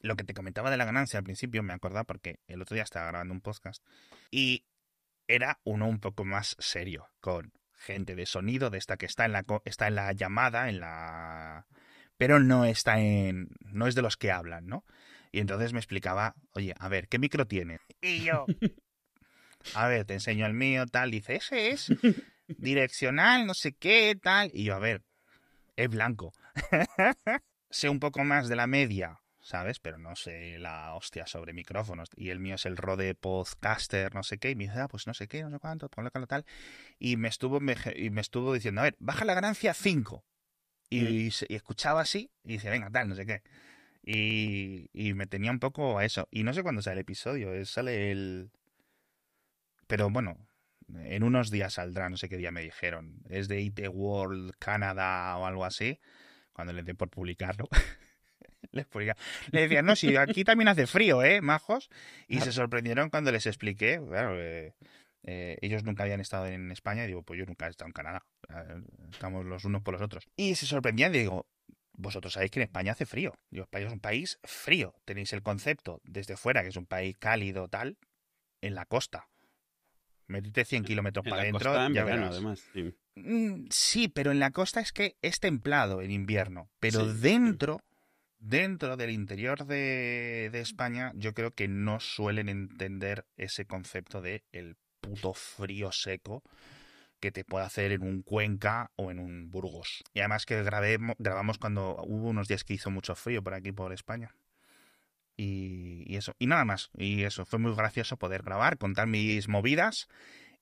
lo que te comentaba de la ganancia al principio, me acordaba porque el otro día estaba grabando un podcast y era uno un poco más serio, con gente de sonido, de esta que está en la, está en la llamada, en la... pero no está en... no es de los que hablan, ¿no? Y entonces me explicaba, oye, a ver, ¿qué micro tiene? Y yo, a ver, te enseño el mío, tal, dice, ese es direccional, no sé qué, tal. Y yo, a ver, es blanco. sé un poco más de la media, ¿sabes? Pero no sé la hostia sobre micrófonos. Y el mío es el Rode Podcaster, no sé qué. Y me dice, ah, pues no sé qué, no sé cuánto, ponle tal. Y me estuvo, me, y me estuvo diciendo, a ver, baja la ganancia 5. Y, y, escuchaba así y dice, venga, tal, no sé qué. Y, y me tenía un poco a eso. Y no sé cuándo sale el episodio, sale el... Pero bueno, en unos días saldrá, no sé qué día me dijeron. Es de IT World Canadá o algo así. Cuando le dé por publicarlo. les Le decían, no, si aquí también hace frío, ¿eh, majos? Y se sorprendieron cuando les expliqué. Claro, eh, eh, ellos nunca habían estado en España. Y digo, pues yo nunca he estado en Canadá. Estamos los unos por los otros. Y se sorprendían, digo, vosotros sabéis que en España hace frío. Digo, España es un país frío. Tenéis el concepto desde fuera, que es un país cálido, tal, en la costa. Metiste 100 kilómetros para adentro. Ya además. Mm, sí. pero en la costa es que es templado en invierno. Pero dentro, dentro del interior de, de, España, yo creo que no suelen entender ese concepto de el puto frío seco que te puede hacer en un Cuenca o en un Burgos. Y además que grabé, grabamos cuando hubo unos días que hizo mucho frío por aquí, por España. Y, eso, y nada más. Y eso, fue muy gracioso poder grabar, contar mis movidas.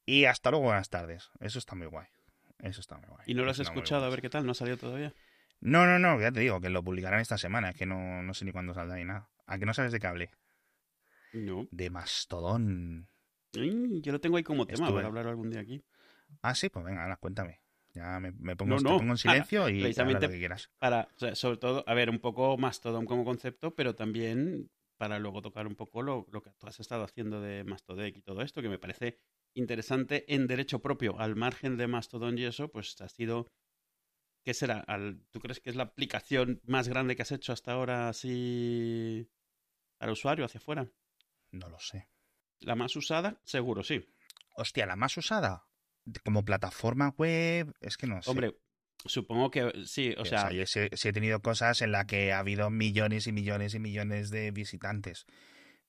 Y hasta luego, buenas tardes. Eso está muy guay. Eso está muy guay. ¿Y no lo has escuchado a ver qué tal? ¿No ha salido todavía? No, no, no, ya te digo, que lo publicarán esta semana, que no, no sé ni cuándo saldrá ni nada. ¿A que no sabes de qué hablé? No. De Mastodón. yo lo tengo ahí como tema para hablar algún día aquí. Ah, sí, pues venga, cuéntame. Ya me, pongo, pongo, en silencio y precisamente lo que quieras. Para, sobre todo, a ver, un poco Mastodon como concepto, pero también para luego tocar un poco lo, lo que tú has estado haciendo de Mastodec y todo esto, que me parece interesante en derecho propio, al margen de Mastodon y eso, pues ha sido... ¿Qué será? ¿Tú crees que es la aplicación más grande que has hecho hasta ahora así al usuario, hacia afuera? No lo sé. ¿La más usada? Seguro, sí. Hostia, ¿la más usada? como plataforma web, es que no sé. Hombre, supongo que sí, o sea... yo sí, he tenido cosas en las que ha habido millones y millones y millones de visitantes,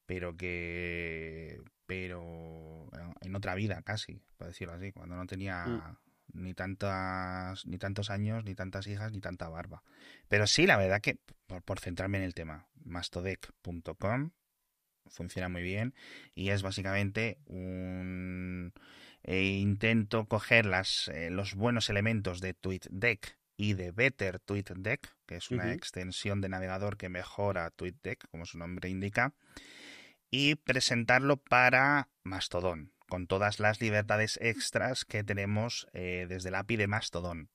pero que... pero en otra vida casi, por decirlo así, cuando no tenía... Ni tantas, ni tantos años, ni tantas hijas, ni tanta barba. Pero sí, la verdad que, por, por centrarme en el tema, mastodec.com funciona muy bien y es básicamente un, e intento coger las, eh, los buenos elementos de TweetDeck y de Better TweetDeck, que es una extensión de navegador que mejora TweetDeck, como su nombre indica, y presentarlo para Mastodon, con todas las libertades extras que tenemos eh, desde el API de Mastodon.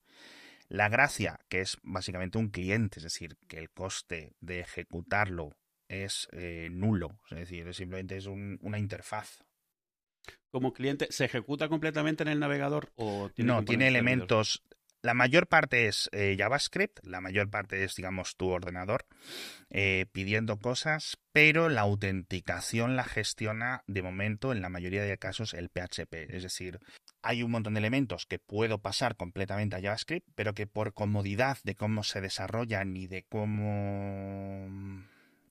La gracia, que es básicamente un cliente, es decir, que el coste de ejecutarlo es eh, nulo, es decir, simplemente es una interfaz como cliente, ¿se ejecuta completamente en el navegador o tiene No, tiene elementos. La mayor parte es eh, JavaScript, la mayor parte es, digamos, tu ordenador eh, pidiendo cosas, pero la autenticación la gestiona de momento, en la mayoría de casos, el PHP. Es decir, hay un montón de elementos que puedo pasar completamente a JavaScript, pero que por comodidad de cómo se desarrollan y de cómo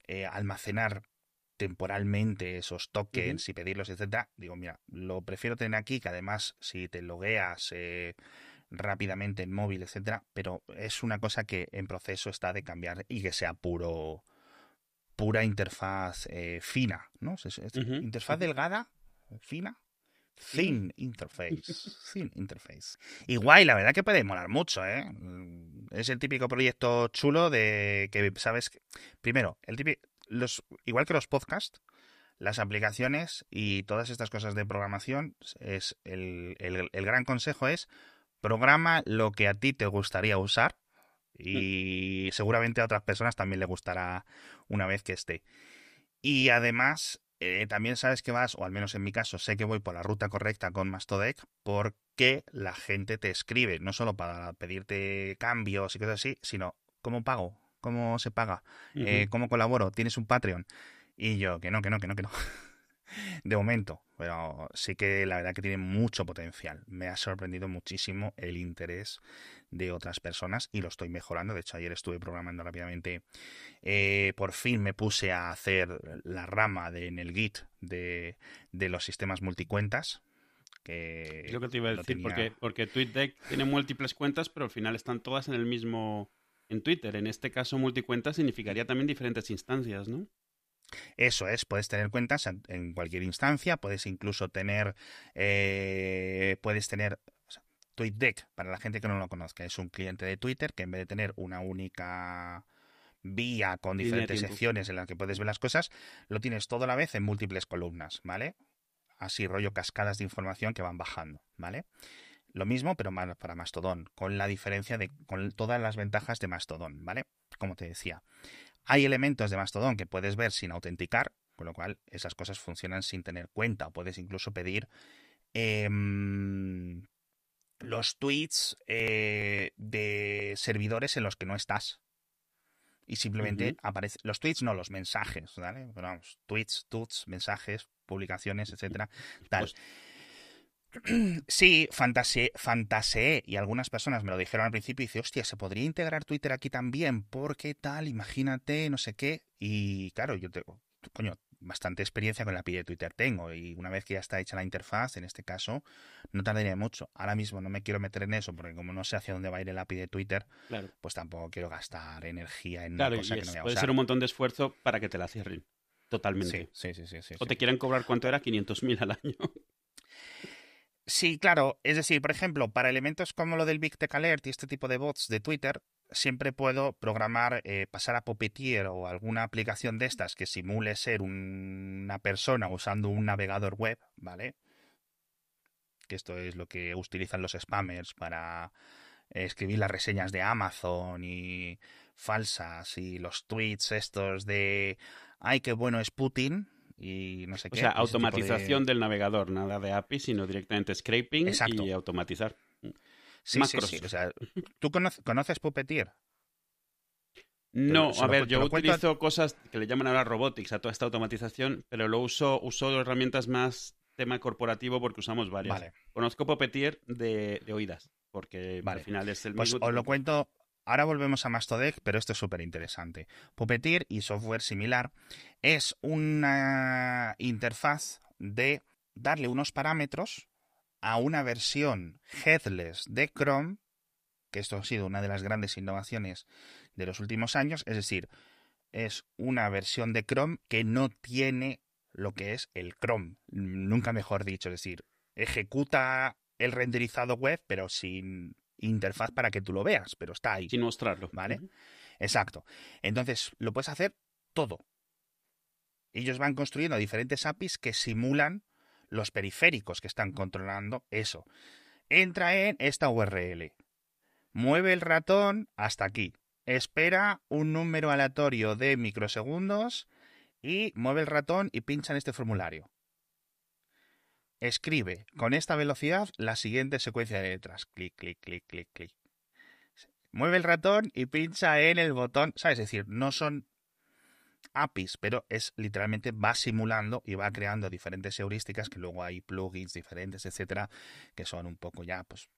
eh, almacenar temporalmente esos tokens y pedirlos, etcétera, digo, mira, lo prefiero tener aquí, que además si te logueas rápidamente en móvil, etcétera, pero es una cosa que en proceso está de cambiar y que sea puro pura interfaz eh, fina, ¿no? Interfaz delgada, fina, Thin interface. Thin interface. Igual, la verdad que puede molar mucho, ¿eh? Es el típico proyecto chulo de que, ¿sabes? Primero, el típico, los, igual que los podcasts, las aplicaciones y todas estas cosas de programación, es el, el, gran consejo es programa lo que a ti te gustaría usar y seguramente a otras personas también le gustará una vez que esté. Y además, eh, también sabes que vas, o al menos en mi caso, sé que voy por la ruta correcta con Mastodec porque la gente te escribe, no solo para pedirte cambios y cosas así, sino ¿cómo pago? cómo se paga, eh, cómo colaboro, tienes un Patreon. Y yo, que no, que no, que no, que no. De momento, pero sí que la verdad que tiene mucho potencial. Me ha sorprendido muchísimo el interés de otras personas y lo estoy mejorando. De hecho, ayer estuve programando rápidamente. Eh, por fin me puse a hacer la rama de, en el Git de, de los sistemas multicuentas. Que es lo que te iba a decir, porque, porque TweetDeck tiene múltiples cuentas, pero al final están todas en el mismo en Twitter. En este caso, multicuenta significaría también diferentes instancias, ¿no? Eso es, puedes tener cuentas en cualquier instancia, puedes incluso tener, eh, puedes tener TweetDeck, para la gente que no lo conozca, es un cliente de Twitter que en vez de tener una única vía con diferentes secciones en las que puedes ver las cosas, lo tienes todo a la vez en múltiples columnas, ¿vale? Así rollo cascadas de información que van bajando, ¿vale? Lo mismo, pero para Mastodon, con la diferencia de, con todas las ventajas de Mastodon, ¿vale? Como te decía. Hay elementos de Mastodon que puedes ver sin autenticar, con lo cual esas cosas funcionan sin tener cuenta. O puedes incluso pedir em, los tweets eh, de servidores en los que no estás. Y simplemente aparece. Los tweets no, los mensajes, ¿vale? Pero vamos, tweets, tuts, mensajes, publicaciones, etcétera. Tal. Pues Sí, fantaseé, y algunas personas me lo dijeron al principio y dice, hostia, ¿se podría integrar Twitter aquí también? Porque tal, imagínate, no sé qué. Y claro, yo tengo, coño, bastante experiencia con la API de Twitter tengo y una vez que ya está hecha la interfaz, en este caso, no tardaría mucho. Ahora mismo no me quiero meter en eso porque como no sé hacia dónde va a ir el API de Twitter, pues tampoco quiero gastar energía en una cosa que no voy a Puede ser un montón de esfuerzo para que te la cierren. Totalmente. Sí, sí, sí. sí, o te quieran cobrar cuánto era, 500.000 al año. Sí, claro. Es decir, por ejemplo, para elementos como lo del Big Tech Alert y este tipo de bots de Twitter, siempre puedo programar, eh, pasar a Puppeteer o alguna aplicación de estas que simule ser una persona usando un navegador web, ¿vale? Que esto es lo que utilizan los spammers para escribir las reseñas de Amazon y falsas y los tweets estos de ay, qué bueno es Putin, y no sé qué. O sea, automatización del navegador, nada de API, sino directamente scraping y automatizar. Sí, sí, sí. O sea, ¿tú conoces, Puppeteer? No, a ver, yo utilizo cosas que le llaman ahora robotics a toda esta automatización, pero lo uso, uso herramientas más tema corporativo porque usamos varias. Conozco Puppeteer de, oídas, porque al final es el pues mismo. Os lo cuento Ahora volvemos a Mastodec, pero esto es súper interesante. Puppeteer y software similar es una interfaz de darle unos parámetros a una versión headless de Chrome, que esto ha sido una de las grandes innovaciones de los últimos años, es decir, es una versión de Chrome que no tiene lo que es el Chrome, nunca mejor dicho, es decir, ejecuta el renderizado web, pero sin interfaz para que tú lo veas, pero está ahí. Sin mostrarlo. ¿Vale? Exacto. Entonces, lo puedes hacer todo. Ellos van construyendo diferentes APIs que simulan los periféricos que están controlando eso. Entra en esta URL. Mueve el ratón hasta aquí. Espera un número aleatorio de microsegundos y mueve el ratón y pincha en este formulario. Escribe con esta velocidad la siguiente secuencia de letras. Clic, clic, clic, clic, clic. Mueve el ratón y pincha en el botón. ¿Sabes? Es decir, no son APIs, pero es literalmente va simulando y va creando diferentes heurísticas que luego hay plugins diferentes, etcétera, que son un poco ya, pues,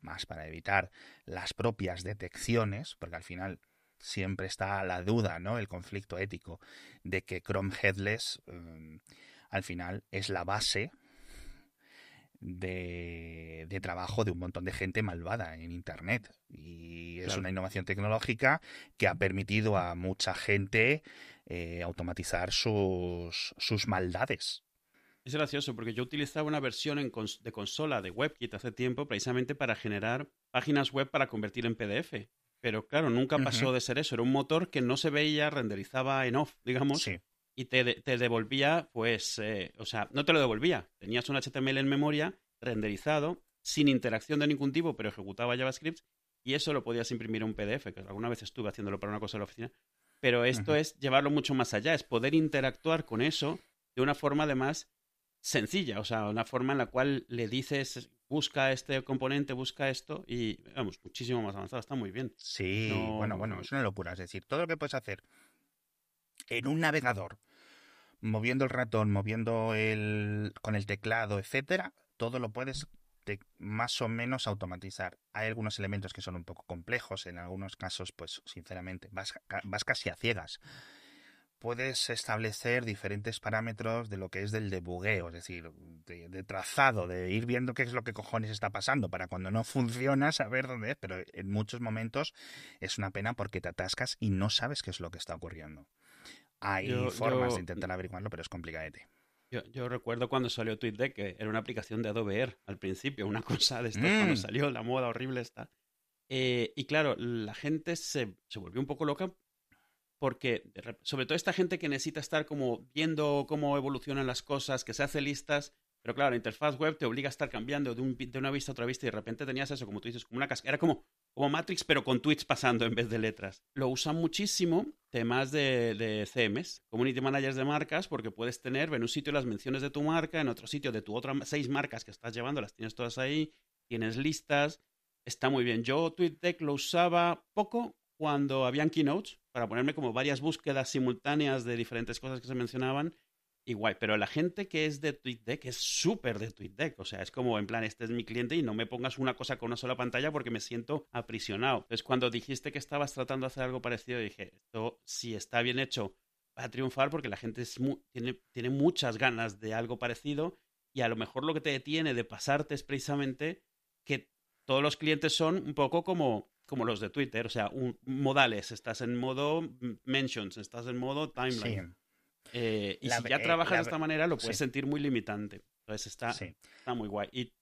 más para evitar las propias detecciones, porque al final siempre está la duda, ¿no? El conflicto ético de que Chrome Headless mm, al final es la base de, trabajo de un montón de gente malvada en Internet. Y es una innovación tecnológica que ha permitido a mucha gente eh, automatizar sus, sus maldades. Es gracioso porque yo utilizaba una versión de consola de WebKit hace tiempo precisamente para generar páginas web para convertir en PDF. Pero claro, nunca pasó de ser eso. Era un motor que no se veía, renderizaba en off, digamos. Sí y te, devolvía, pues, eh, o sea, no te lo devolvía. Tenías un HTML en memoria renderizado, sin interacción de ningún tipo, pero ejecutaba JavaScript y eso lo podías imprimir en un PDF, que alguna vez estuve haciéndolo para una cosa en la oficina. Pero esto es llevarlo mucho más allá, es poder interactuar con eso de una forma además sencilla, o sea, una forma en la cual le dices, busca este componente, busca esto y, vamos, muchísimo más avanzado, está muy bien. Sí, bueno, bueno, es una locura, es decir, todo lo que puedes hacer en un navegador, moviendo el ratón, moviendo el con el teclado, etcétera, todo lo puedes más o menos automatizar. Hay algunos elementos que son un poco complejos, en algunos casos, pues sinceramente, vas, vas casi a ciegas. Puedes establecer diferentes parámetros de lo que es del debugueo, es decir, de, trazado, de ir viendo qué es lo que cojones está pasando para cuando no funciona saber dónde es, pero en muchos momentos es una pena porque te atascas y no sabes qué es lo que está ocurriendo. Hay formas de intentar averiguarlo, pero es complicadete. Yo, yo, recuerdo cuando salió TweetDeck, que era una aplicación de Adobe Air al principio, una cosa de estas, cuando mm. salió la moda horrible esta. Eh, y claro, la gente se, se, volvió un poco loca porque, sobre todo esta gente que necesita estar como viendo cómo evolucionan las cosas, que se hace listas, pero claro, la interfaz web te obliga a estar cambiando de, un, de una vista a otra vista y de repente tenías eso, como tú dices, como una casca. Era como, como Matrix, pero con tweets pasando en vez de letras. Lo usan muchísimo temas de, de CMs, Community Managers de marcas, porque puedes tener en un sitio las menciones de tu marca, en otro sitio de tu otra seis marcas que estás llevando, las tienes todas ahí, tienes listas. Está muy bien. Yo TweetDeck lo usaba poco cuando habían keynotes para ponerme como varias búsquedas simultáneas de diferentes cosas que se mencionaban y guay. Pero la gente que es de TweetDeck es súper de TweetDeck. O sea, es como en plan, este es mi cliente y no me pongas una cosa con una sola pantalla porque me siento aprisionado. Entonces, cuando dijiste que estabas tratando de hacer algo parecido, dije, esto si está bien hecho va a triunfar porque la gente tiene, tiene muchas ganas de algo parecido y a lo mejor lo que te detiene de pasarte es precisamente que todos los clientes son un poco como como los de Twitter, o sea, un, modales, estás en modo mentions, estás en modo timeline. Eh, y si ya eh, trabajas de esta manera, lo puedes sentir muy limitante. Entonces está, está muy guay. Y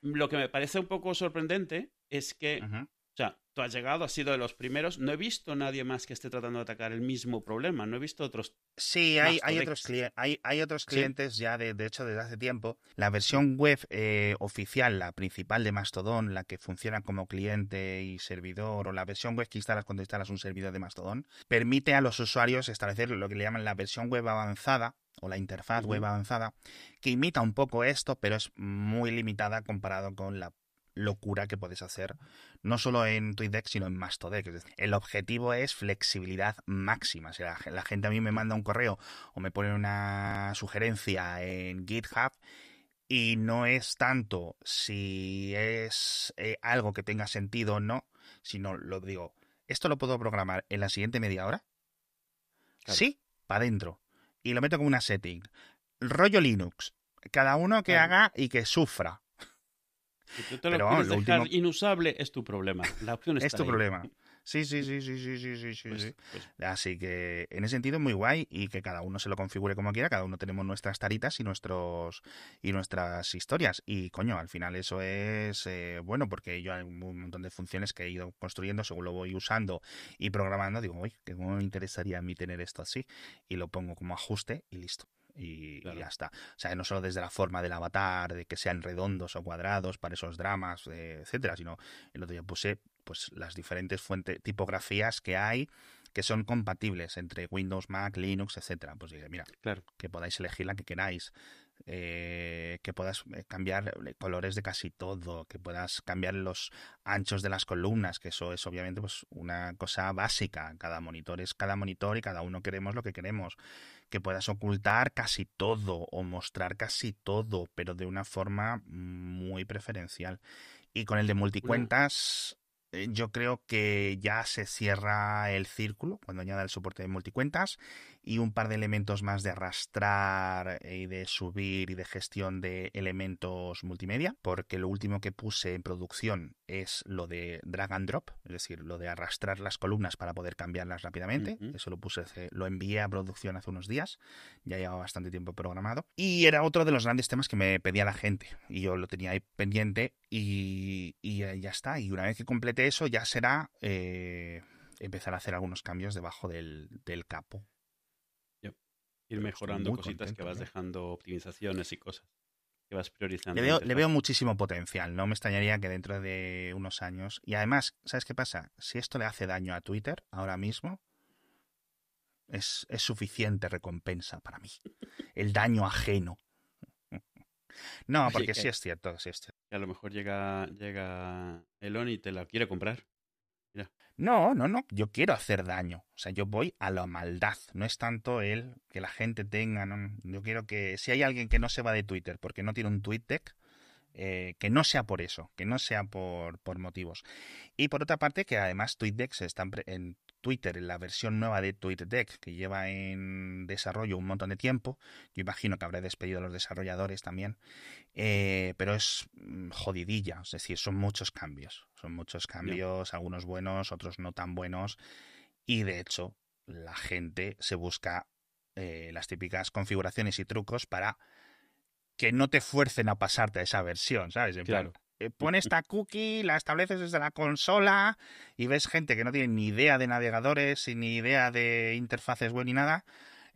lo que me parece un poco sorprendente es que, tú has llegado, has sido de los primeros. No he visto nadie más que esté tratando de atacar el mismo problema. No he visto otros. Sí, hay, hay otros, hay, hay otros clientes ya, de, de, hecho, desde hace tiempo. La versión web eh, oficial, la principal de Mastodon, la que funciona como cliente y servidor, o la versión web que instalas cuando instalas un servidor de Mastodon, permite a los usuarios establecer lo que le llaman la versión web avanzada o la interfaz web avanzada, que imita un poco esto, pero es muy limitada comparado con la locura que puedes hacer, no solo en TweetDeck, sino en Mastodec. el objetivo es flexibilidad máxima. Si la, gente a mí me manda un correo o me pone una sugerencia en GitHub, y no es tanto si es eh, algo que tenga sentido o no, sino lo digo, ¿esto lo puedo programar en la siguiente media hora? Sí, para adentro. Y lo meto como una setting. Rollo Linux. Cada uno que haga y que sufra. Si tú te lo quieres dejar inusable, es tu problema. La opción está Es tu problema. Sí, sí, sí, sí, sí, sí, sí, sí. Pues, pues Así que en ese sentido muy guay y que cada uno se lo configure como quiera, cada uno tenemos nuestras taritas y nuestros y nuestras historias. Y coño, al final eso es eh, bueno porque yo hay un montón de funciones que he ido construyendo según lo voy usando y programando, digo, uy, que me interesaría a mí tener esto así y lo pongo como ajuste y listo y, ya está. O sea, no solo desde la forma del avatar, de que sean redondos o cuadrados para esos dramas, eh, etcétera, sino el otro día puse pues las diferentes fuentes, tipografías que hay que son compatibles entre Windows, Mac, Linux, etcétera. Pues dije, mira, claro. que podáis elegir la que queráis. Eh, que puedas eh, cambiar colores de casi todo, que puedas cambiar los anchos de las columnas, que eso es obviamente pues una cosa básica. Cada monitor es cada monitor y cada uno queremos lo que queremos que puedas ocultar casi todo o mostrar casi todo, pero de una forma muy preferencial. Y con el de multicuentas, eh, yo creo que ya se cierra el círculo cuando añada el soporte de multicuentas y un par de elementos más de arrastrar y de subir y de gestión de elementos multimedia, porque lo último que puse en producción es lo de drag and drop, es decir, lo de arrastrar las columnas para poder cambiarlas rápidamente. Eso lo puse, lo envié a producción hace unos días, ya llevaba bastante tiempo programado. Y era otro de los grandes temas que me pedía la gente, y yo lo tenía ahí pendiente y, ya está. Y una vez que complete eso, ya será eh, empezar a hacer algunos cambios debajo del capo Ir mejorando cositas que vas dejando, optimizaciones y cosas que vas priorizando. Le veo, muchísimo potencial. No me extrañaría que dentro de unos años. Y además, ¿sabes qué pasa? Si esto le hace daño a Twitter ahora mismo, es, es suficiente recompensa para mí. El daño ajeno. No, porque sí es cierto, sí es cierto. a lo mejor llega, llega Elon y te la quiere comprar. No, no, no, yo quiero hacer daño. O sea, yo voy a la maldad. No es tanto el que la gente tenga. No, yo quiero que si hay alguien que no se va de Twitter porque no tiene un tweet deck, eh, que no sea por eso, que no sea por, por motivos. Y por otra parte, que además TweetDeck está en Twitter, en la versión nueva de TweetDeck, que lleva en desarrollo un montón de tiempo. Yo imagino que habrá despedido a los desarrolladores también. Eh, pero es mm, jodidilla, es decir, son muchos cambios. Son muchos cambios, algunos buenos, otros no tan buenos. Y de hecho, la gente se busca eh, las típicas configuraciones y trucos para que no te fuercen a pasarte a esa versión, ¿sabes? En claro. Pon esta cookie, la estableces desde la consola y ves gente que no tiene ni idea de navegadores ni idea de interfaces web ni nada.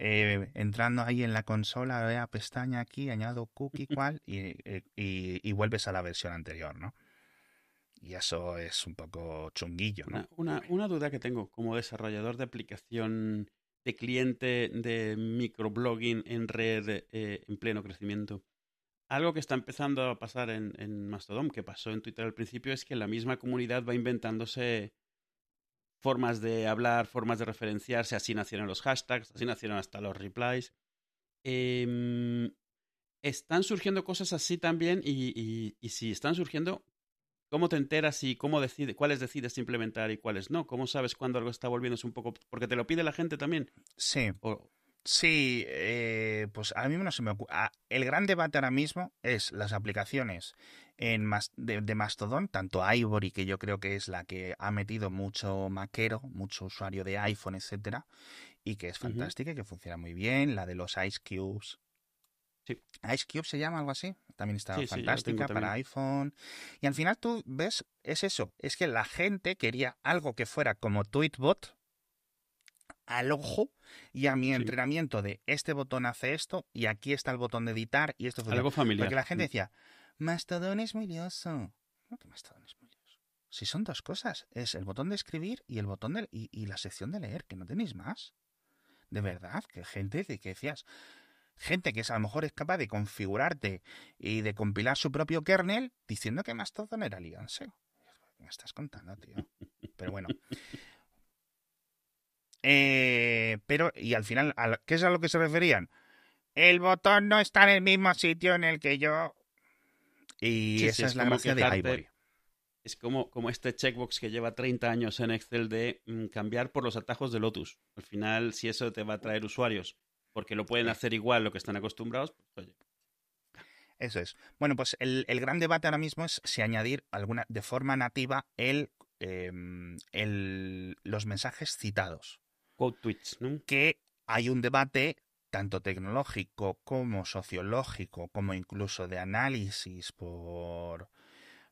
Eh, entrando ahí en la consola, vea pestaña aquí, añado cookie cual eh, y, y, vuelves a la versión anterior, ¿no? Y eso es un poco chunguillo, ¿no? Una, una, duda que tengo como desarrollador de aplicación de cliente de microblogging en red en pleno crecimiento. Algo que está empezando a pasar en, en Mastodon, que pasó en Twitter al principio, es que la misma comunidad va inventándose formas de hablar, formas de referenciarse, así nacieron los hashtags, así nacieron hasta los replies. Em, están surgiendo cosas así también y, y, si están surgiendo, ¿cómo te enteras y cómo decide, cuáles decides implementar y cuáles no? ¿Cómo sabes cuándo algo está volviéndose un poco... porque te lo pide la gente también? Sí. Sí, eh, pues a mí no se me ocurre. El gran debate ahora mismo es las aplicaciones en de, Mastodon, tanto Ivory, que yo creo que es la que ha metido mucho maquero, mucho usuario de iPhone, etcétera, y que es fantástica y que funciona muy bien, la de los Ice Cubes. Sí. Ice Cube se llama algo así. También está fantástica para iPhone. Y al final tú ves, es eso, es que la gente quería algo que fuera como Tweetbot, al ojo y a mi entrenamiento de este botón hace esto y aquí está el botón de editar y esto Algo familiar. Porque la gente mm. decía, Mastodon es muy lioso. No, que Mastodon es muy lioso. Si son dos cosas, es el botón de escribir y el botón de y, y la sección de leer, que no tenéis más. De verdad, que gente de que decías, gente que es, a lo mejor es capaz de configurarte y de compilar su propio kernel diciendo que Mastodon era lionse. me estás contando, tío? Pero bueno, eh, pero, y al final, ¿qué es a lo que se referían? El botón no está en el mismo sitio en el que yo. Y esa es, la gracia de Ivory. Es como, como este checkbox que lleva 30 años en Excel de mm, cambiar por los atajos de Lotus. Al final, si eso te va a traer usuarios, porque lo pueden hacer igual lo que están acostumbrados, pues oye. Eso es. Bueno, pues el, el, gran debate ahora mismo es si añadir alguna de forma nativa el, em, el, los mensajes citados. Que hay un debate tanto tecnológico como sociológico, como incluso de análisis por,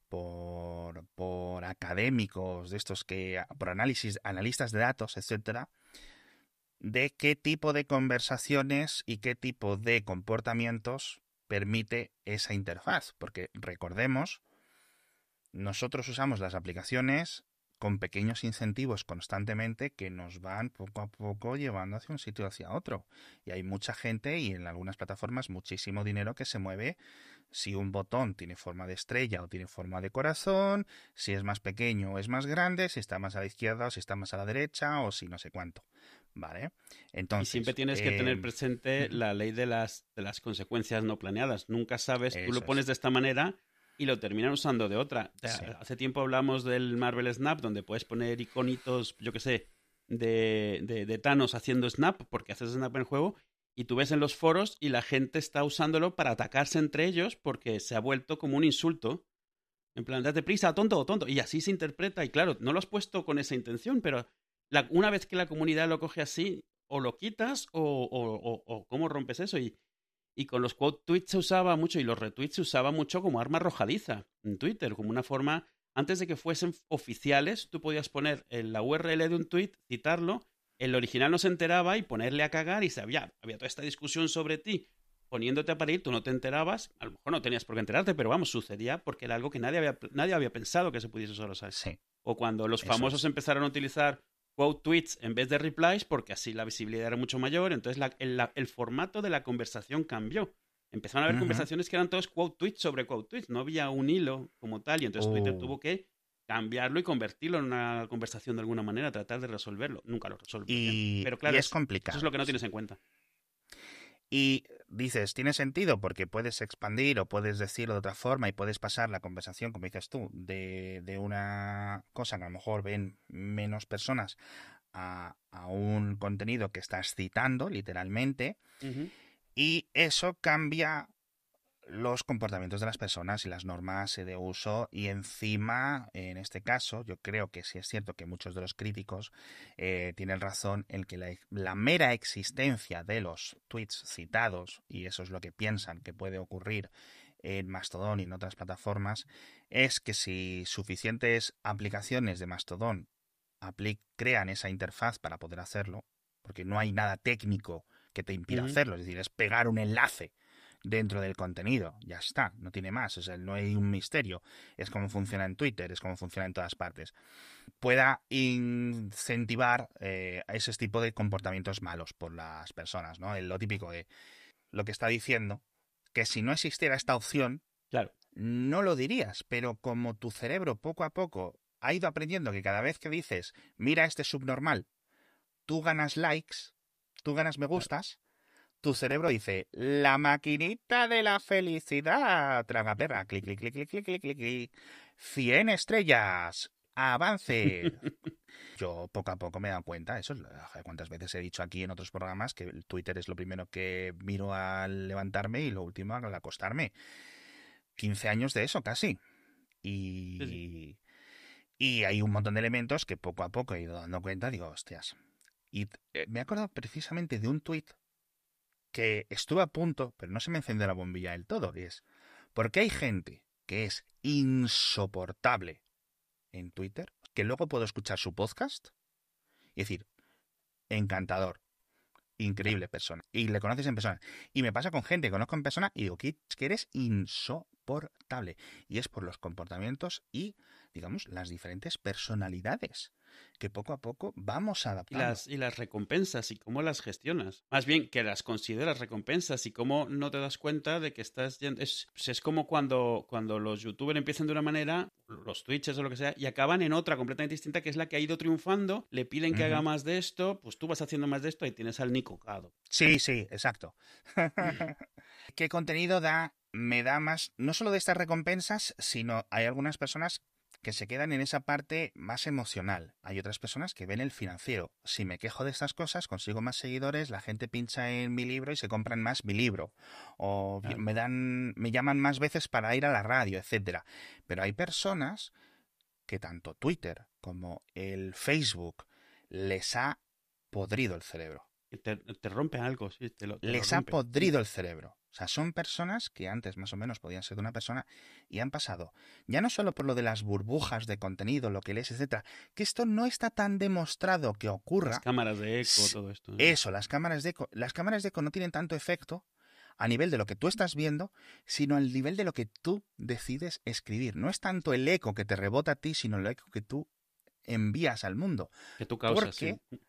por, por académicos, de estos que, por análisis, analistas de datos, etcétera, de qué tipo de conversaciones y qué tipo de comportamientos permite esa interfaz. Porque recordemos, nosotros usamos las aplicaciones con pequeños incentivos constantemente que nos van poco a poco llevando hacia un sitio hacia otro. Y hay mucha gente y en algunas plataformas muchísimo dinero que se mueve si un botón tiene forma de estrella o tiene forma de corazón, si es más pequeño o es más grande, si está más a la izquierda o si está más a la derecha o si no sé cuánto. ¿Vale? Entonces, y siempre tienes que tener em, presente la ley de las, de las consecuencias no planeadas. Nunca sabes, tú lo pones de esta manera y lo terminan usando de otra. Hace tiempo hablamos del Marvel Snap, donde puedes poner iconitos, yo qué sé, de, de, Thanos haciendo Snap, porque haces Snap en el juego, y tú ves en los foros y la gente está usándolo para atacarse entre ellos porque se ha vuelto como un insulto. En plan, date prisa, tonto, tonto. Y así se interpreta. Y claro, no lo has puesto con esa intención, pero una vez que la comunidad lo coge así, o lo quitas o, o, o cómo rompes eso. Y, y con los quote tweets se usaba mucho y los retweets se usaba mucho como arma arrojadiza en Twitter, como una forma, antes de que fuesen oficiales, tú podías poner en la URL de un tweet, citarlo, el original no se enteraba y ponerle a cagar y había toda esta discusión sobre ti poniéndote a parir, tú no te enterabas, a lo mejor no tenías por qué enterarte, pero vamos, sucedía porque era algo que nadie había, nadie había pensado que se pudiese usar. Sí. O cuando los famosos empezaron a utilizar quote tweets en vez de replies porque así la visibilidad era mucho mayor, entonces el, formato de la conversación cambió. empezaron a haber conversaciones que eran todos quote tweets sobre quote tweets. No había un hilo como tal. Y entonces Twitter Oh. tuvo que cambiarlo y convertirlo en una conversación de alguna manera, tratar de resolverlo. Nunca lo resolvió. Y, Pero claro, y es- complicado. Eso es lo que no tienes en cuenta. Y dices, tiene sentido porque puedes expandir o puedes decirlo de otra forma y puedes pasar la conversación, como dices tú, de, de una cosa que a lo mejor ven menos personas a, a un contenido que estás citando, literalmente, y eso cambia los comportamientos de las personas y las normas de uso y encima, en este caso, yo creo que sí es cierto que muchos de los críticos eh, tienen razón en que la, la mera existencia de los tweets citados, y eso es lo que piensan que puede ocurrir en Mastodon y en otras plataformas, es que si suficientes aplicaciones de Mastodon crean esa interfaz para poder hacerlo, porque no hay nada técnico que te impida hacerlo, es decir, es pegar un enlace dentro del contenido, ya está, no tiene más, o sea, no hay un misterio, es como funciona en Twitter, es como funciona en todas partes, pueda incentivar eh, a ese tipo de comportamientos malos por las personas, ¿no? Lo típico de lo que está diciendo, que si no existiera esta opción, Claro. no lo dirías, pero como tu cerebro poco a poco ha ido aprendiendo que cada vez que dices, mira este subnormal, tú ganas likes, tú ganas me gustas, tu cerebro dice, la maquinita de la felicidad, traga perra, clic, clic, clic, clic, clic, clic, clic, clic, 100 estrellas, avance. Yo poco a poco me he dado cuenta, eso es cuántas veces he dicho aquí en otros programas que el Twitter es lo primero que miro al levantarme y lo último al acostarme. 15 años de eso casi. Y, Sí, y hay un montón de elementos que poco a poco he ido dando cuenta, digo, hostias. Y eh, me he acordado precisamente de un tuit que estuve a punto, pero no se me encendió la bombilla del todo, y es, porque hay gente que es insoportable en Twitter, que luego puedo escuchar su podcast y decir, encantador, increíble persona, y le conoces en persona. Y me pasa con gente que conozco en persona y digo, que que eres insoportable. Y es por los comportamientos y, digamos, las diferentes personalidades que poco a poco vamos Y adaptando. las, y las recompensas y cómo las gestionas. Más bien que las consideras recompensas y cómo no te das cuenta de que estás yendo. Es, es como cuando, cuando los youtubers empiezan de una manera, los twitches o lo que sea, y acaban en otra completamente distinta que es la que ha ido triunfando. Le piden que haga más de esto, pues tú vas haciendo más de esto y tienes al Nico Cado. Sí, sí, exacto. ¿Qué contenido da? Me da más, no solo de estas recompensas, sino hay algunas personas que se quedan en esa parte más emocional. Hay otras personas que ven el financiero. Si me quejo de estas cosas, consigo más seguidores, la gente pincha en mi libro y se compran más mi libro. O Claro. me dan, me llaman más veces para ir a la radio, etcétera. Pero hay personas que tanto Twitter como el Facebook les ha podrido el cerebro Te, te rompe algo, sí. Te lo, te lo les ha podrido el cerebro. O sea, son personas que antes más o menos podían ser de una persona y han pasado, ya no solo por lo de las burbujas de contenido, lo que lees, etcétera, que esto no está tan demostrado que ocurra. Las cámaras de eco, todo esto. Eso, las cámaras de eco, las cámaras de eco no tienen tanto efecto a nivel de lo que tú estás viendo, sino al nivel de lo que tú decides escribir. No es tanto el eco que te rebota a ti, sino el eco que tú envías al mundo Que tú causas, porque sí.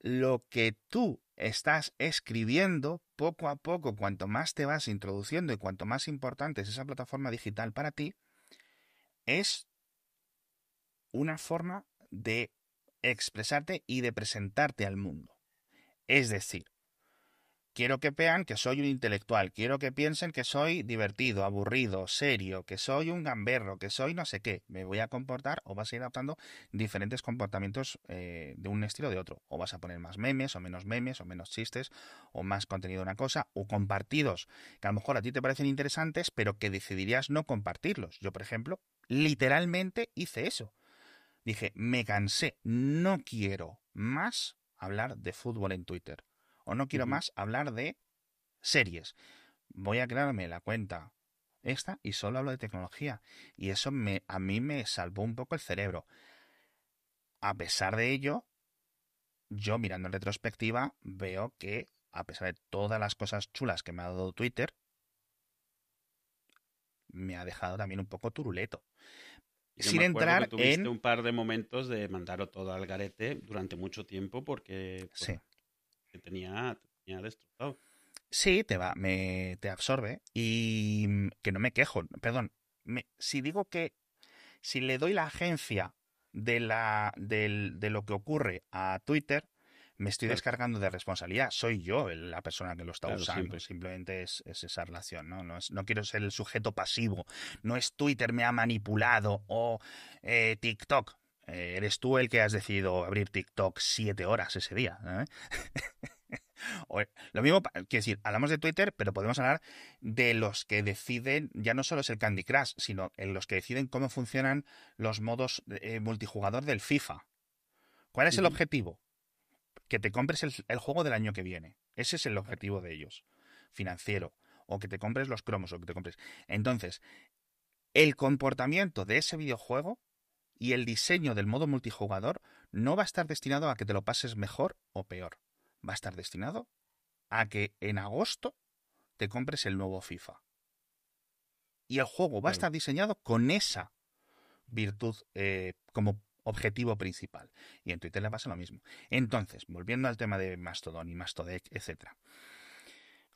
lo que tú estás escribiendo, poco a poco, cuanto más te vas introduciendo y cuanto más importante es esa plataforma digital para ti, es una forma de expresarte y de presentarte al mundo. Es decir, quiero que vean que soy un intelectual, quiero que piensen que soy divertido, aburrido, serio, que soy un gamberro, que soy no sé qué. Me voy a comportar o vas a ir adaptando diferentes comportamientos eh, de un estilo o de otro. O vas a poner más memes o menos memes o menos chistes o más contenido de una cosa o compartidos que a lo mejor a ti te parecen interesantes pero que decidirías no compartirlos. Yo, por ejemplo, literalmente hice eso. Dije, me cansé, no quiero más hablar de fútbol en Twitter o no quiero más hablar de series. Voy a crearme la cuenta esta y solo hablo de tecnología. Y eso me, a mí me salvó un poco el cerebro. A pesar de ello, yo mirando en retrospectiva veo que, a pesar de todas las cosas chulas que me ha dado Twitter, me ha dejado también un poco turuleto. Yo Sin me entrar que tuviste en... un par de momentos de mandarlo todo al garete durante mucho tiempo porque pues, Sí. Te tenía, te tenía destrozado. Sí, te va, me te absorbe y mm, que no me quejo. Perdón, me- si digo que si le doy la agencia de la del- de lo que ocurre a Twitter, me estoy Claro. descargando de responsabilidad. Soy yo la persona que lo está Claro, usando. siempre. Simplemente es, es esa relación, ¿no? No, es- no quiero ser el sujeto pasivo. No es Twitter me ha manipulado o eh, TikTok. Eh, eres tú el que has decidido abrir TikTok siete horas ese día. ¿eh? O- Lo mismo, quiero decir, hablamos de Twitter, pero podemos hablar de los que deciden, ya no solo es el Candy Crush, sino en los que deciden cómo funcionan los modos eh, multijugador del FIFA. ¿Cuál es el objetivo? Que te compres el, el juego del año que viene. Ese es el objetivo de ellos. Financiero. O que te compres los cromos, o que te compres. Entonces, el comportamiento de ese videojuego y el diseño del modo multijugador no va a estar destinado a que te lo pases mejor o peor. Va a estar destinado a que en agosto te compres el nuevo FIFA. Y el juego va a estar diseñado con esa virtud eh, como objetivo principal. Y en Twitter le pasa lo mismo. Entonces, volviendo al tema de Mastodon y Mastodec, etcétera.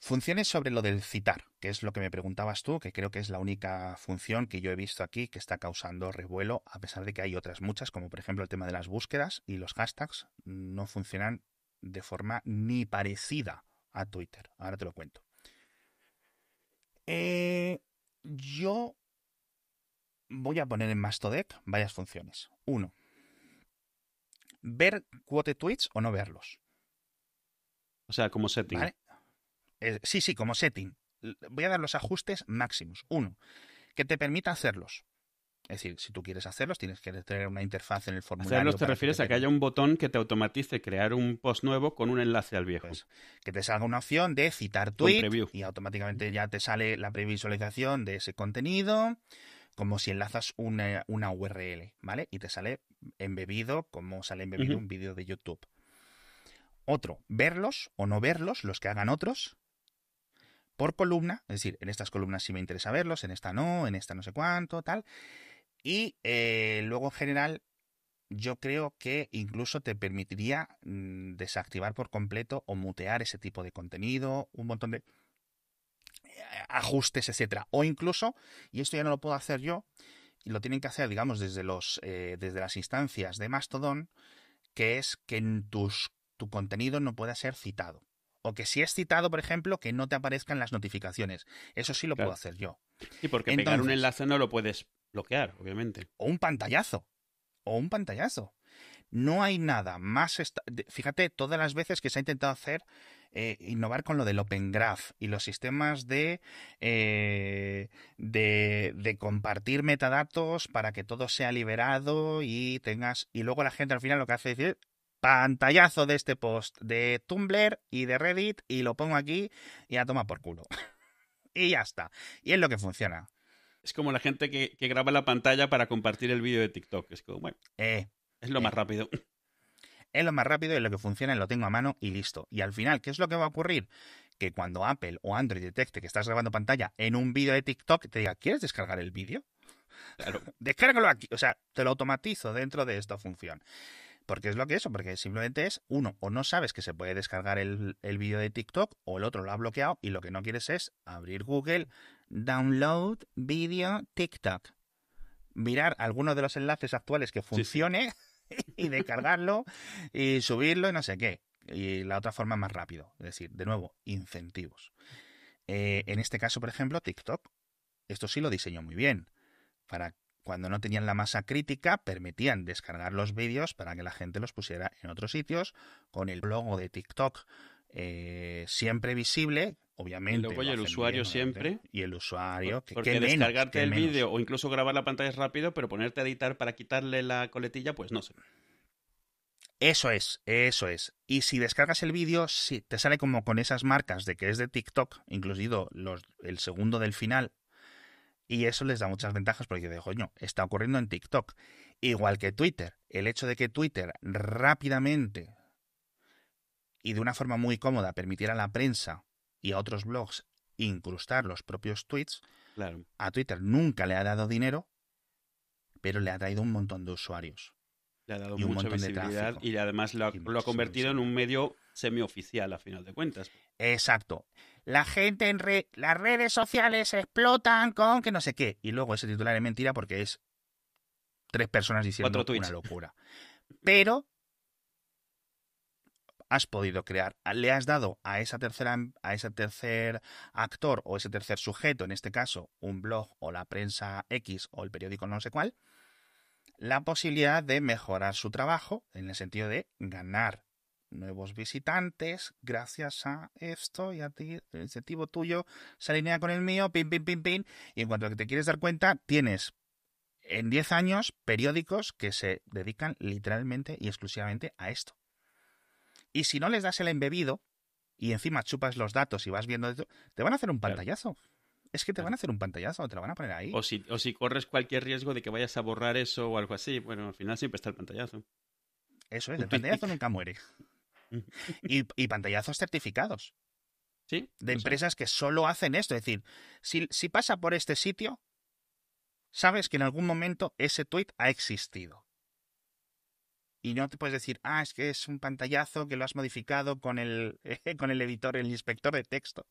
Funciones sobre lo del citar, que es lo que me preguntabas tú, que creo que es la única función que yo he visto aquí que está causando revuelo, a pesar de que hay otras muchas, como por ejemplo el tema de las búsquedas y los hashtags, no funcionan de forma ni parecida a Twitter. Ahora te lo cuento. Eh, yo voy a poner en Mastodec varias funciones. Uno, ver quote tweets o no verlos. O sea, como setting. ¿Vale? Eh, sí, sí, como setting. Voy a dar los ajustes máximos. Uno, que te permita hacerlos. Es decir, si tú quieres hacerlos, tienes que tener una interfaz en el formulario. Hacerlos te refieres a que haya un botón que te automatice crear un post nuevo con un enlace al viejo. Pues, que te salga una opción de citar tweet y automáticamente ya te sale la previsualización de ese contenido, como si enlazas una, una URL, ¿vale? Y te sale embebido, como sale embebido un vídeo de YouTube. Otro, verlos o no verlos, los que hagan otros, por columna, es decir, en estas columnas sí me interesa verlos, en esta no, en esta no sé cuánto, tal. Y eh, luego en general yo creo que incluso te permitiría mm, desactivar por completo o mutear ese tipo de contenido, un montón de eh, ajustes, etcétera. O incluso, y esto ya no lo puedo hacer yo, y lo tienen que hacer, digamos, desde los eh, desde las instancias de Mastodon, que es que en tu contenido no pueda ser citado. O que si es citado, por ejemplo, que no te aparezcan las notificaciones. Eso sí lo Claro. puedo hacer yo. Y porque pegar un enlace no lo puedes bloquear, obviamente. o un pantallazo. O un pantallazo. No hay nada más. Fíjate, todas las veces que se ha intentado hacer, eh, innovar con lo del Open Graph y los sistemas de, eh, de, de compartir metadatos para que todo sea liberado y tengas. Y luego la gente al final lo que hace es decir. Pantallazo de este post de Tumblr y de Reddit y lo pongo aquí y a toma por culo. y ya está. Y es lo que funciona. Es como la gente que, que graba la pantalla para compartir el vídeo de TikTok. Es como, bueno, Eh, es lo Eh. más rápido. es lo más rápido y lo que funciona lo tengo a mano y listo. Y al final, ¿qué es lo que va a ocurrir? Que cuando Apple o Android detecte que estás grabando pantalla en un vídeo de TikTok, te diga, ¿quieres descargar el vídeo? Claro. Descárgalo aquí. O sea, te lo automatizo dentro de esta función. Porque es lo que es, porque simplemente es, uno, o no sabes que se puede descargar el, el vídeo de TikTok, o el otro lo ha bloqueado y lo que no quieres es abrir Google, download video TikTok. Mirar alguno de los enlaces actuales que sí. funcione y descargarlo y subirlo y no sé qué. Y la otra forma más rápido. Es decir, de nuevo, incentivos. Eh, en este caso, por ejemplo, TikTok. Esto sí lo diseñó muy bien. Para cuando no tenían la masa crítica, permitían descargar los vídeos para que la gente los pusiera en otros sitios, con el logo de TikTok eh, siempre visible, obviamente. Y luego el usuario bien, siempre. Y el usuario, que, Porque que descargarte el vídeo o incluso grabar la pantalla es rápido, pero ponerte a editar para quitarle la coletilla, pues no sé. Eso es, eso es. Y si descargas el vídeo, sí, te sale como con esas marcas de que es de TikTok, incluido los, el segundo del final. Y eso les da muchas ventajas porque de coño, está ocurriendo en TikTok. Igual que Twitter. El hecho de que Twitter rápidamente y de una forma muy cómoda permitiera a la prensa y a otros blogs incrustar los propios tweets, Claro. a Twitter nunca le ha dado dinero, pero le ha traído un montón de usuarios. Le ha dado y un mucha montón de visibilidad tráfico. y además lo ha, Y lo ha convertido en un medio semioficial a final de cuentas. Exacto. La gente en re- las redes sociales explotan con que no sé qué. Y luego ese titular es mentira porque es tres personas diciendo una locura. Pero has podido crear, le has dado a esa tercera, a ese tercer actor o ese tercer sujeto, en este caso un blog o la prensa X o el periódico no sé cuál, la posibilidad de mejorar su trabajo en el sentido de ganar nuevos visitantes gracias a esto y a ti, el incentivo tuyo se alinea con el mío, pin, pin, pin, pin, y en cuanto a que te quieres dar cuenta, tienes en 10 años periódicos que se dedican literalmente y exclusivamente a esto. Y si no les das el embebido y encima chupas los datos y vas viendo, te van a hacer un pantallazo. Es que te van a hacer un pantallazo, te lo van a poner ahí. O si, o si corres cualquier riesgo de que vayas a borrar eso o algo así, bueno, al final siempre está el pantallazo. Eso es, el pantallazo nunca muere. Y, y pantallazos certificados ¿Sí? de empresas que solo hacen esto. Es decir, si, si pasa por este sitio, sabes que en algún momento ese tweet ha existido. Y no te puedes decir, ah, es que es un pantallazo que lo has modificado con el, con el editor, el inspector de texto,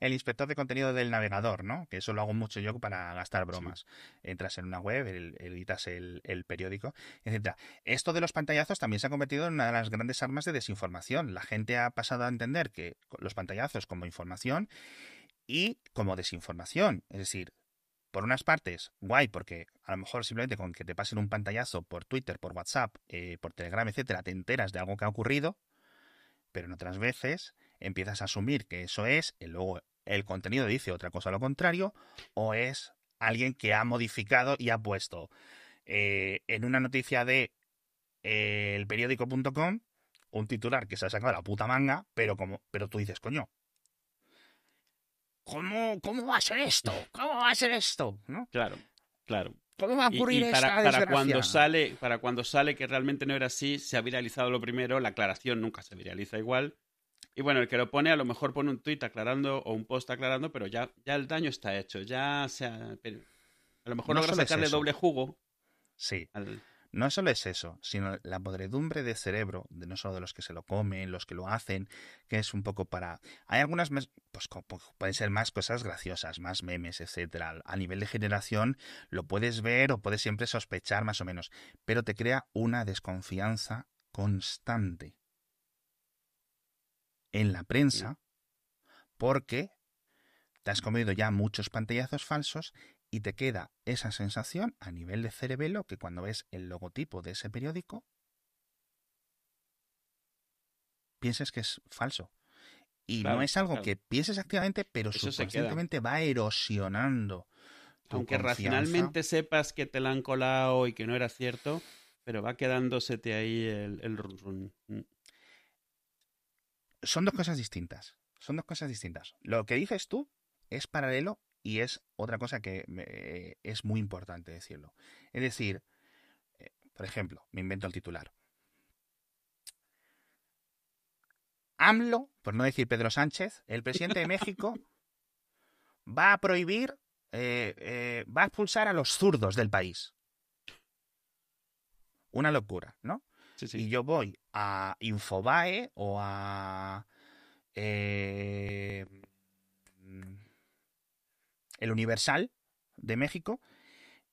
el inspector de contenido del navegador, ¿no? Que eso lo hago mucho yo para gastar bromas. Entras en una web, el- editas el, el periódico, etcétera. Esto de los pantallazos también se ha convertido en una de las grandes armas de desinformación. La gente ha pasado a entender que los pantallazos como información y como desinformación. Es decir, por unas partes, guay, porque a lo mejor simplemente con que te pasen un pantallazo por Twitter, por WhatsApp, eh, por Telegram, etcétera, te enteras de algo que ha ocurrido, pero en otras veces empiezas a asumir que eso es, y luego el contenido dice otra cosa a lo contrario, o es alguien que ha modificado y ha puesto eh, en una noticia de eh, el periódico.com un titular que se ha sacado la puta manga, pero como, pero tú dices, coño, ¿cómo, cómo va a ser esto? ¿Cómo va a ser esto? ¿No? Claro, claro. ¿Cómo va a Y, ocurrir y para, esta para cuando sale, para cuando sale que realmente no era así, se ha viralizado lo primero, la aclaración nunca se viraliza igual. Y bueno, el que lo pone a lo mejor pone un tuit aclarando o un post aclarando, pero ya, ya el daño está hecho, ya se ha- a lo mejor No logra es sacarle eso. doble jugo Sí, al, no solo es eso, sino la podredumbre de cerebro, de no solo de los que se lo comen, los que lo hacen, que es un poco para... Hay algunas, pues pueden ser más cosas graciosas, más memes, etcétera. A nivel de generación lo puedes ver o puedes siempre sospechar más o menos, pero te crea una desconfianza constante en la prensa porque te has comido ya muchos pantallazos falsos y te queda esa sensación a nivel de cerebelo que cuando ves el logotipo de ese periódico pienses que es falso. Y Claro, no es algo claro. que pienses activamente, pero Eso subconscientemente va erosionando. tu aunque confianza. racionalmente sepas que te la han colado y que no era cierto, pero va quedándosete ahí el, el run run. Mm. Son dos cosas distintas. Son dos cosas distintas. Lo que dices tú es paralelo y es otra cosa que me- es muy importante decirlo. Es decir, eh, por ejemplo, me invento el titular. AMLO, por no decir Pedro Sánchez, el presidente de México, va a prohibir, eh, eh, va a expulsar a los zurdos del país. Una locura, ¿no? Sí, sí. y yo voy a Infobae o a eh, el Universal de México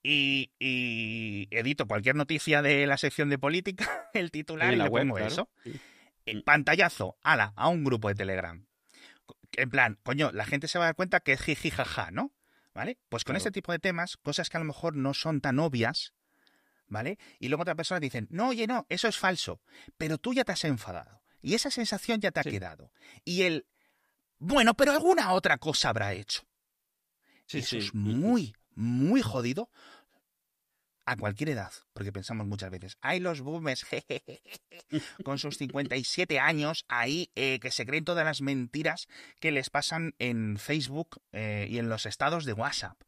y, y edito cualquier noticia de la sección de política, el titular y la le web, pongo claro. eso. Sí. En pantallazo, ala, a un grupo de Telegram. En plan, coño, la gente se va a dar cuenta que es jiji jaja, ¿no? ¿Vale? Pues con Claro. este tipo de temas, cosas que a lo mejor no son tan obvias, ¿vale? Y luego otra persona te dicen, no, oye, no, eso es falso, pero tú ya te has enfadado. Y esa sensación ya te ha Sí. quedado. Y el, bueno, pero alguna otra cosa habrá hecho. Sí, Eso sí. es muy, muy jodido a cualquier edad, porque pensamos muchas veces, hay los boomers jejeje, con sus 57 años ahí eh, que se creen todas las mentiras que les pasan en Facebook eh, y en los estados de WhatsApp.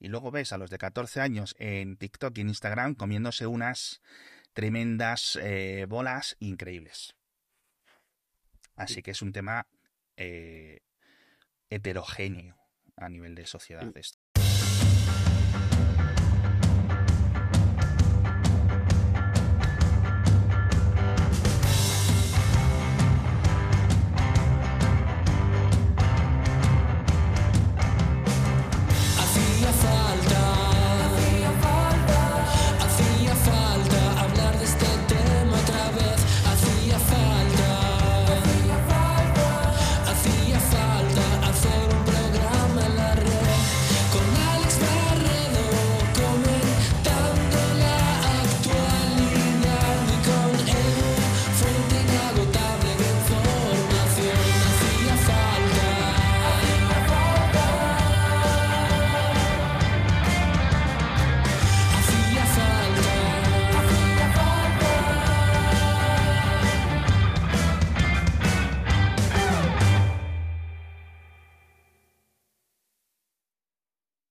Y luego ves a los de 14 años en TikTok y en Instagram comiéndose unas tremendas eh, bolas increíbles. Así que es un tema heterogéneo a nivel de sociedad. Y-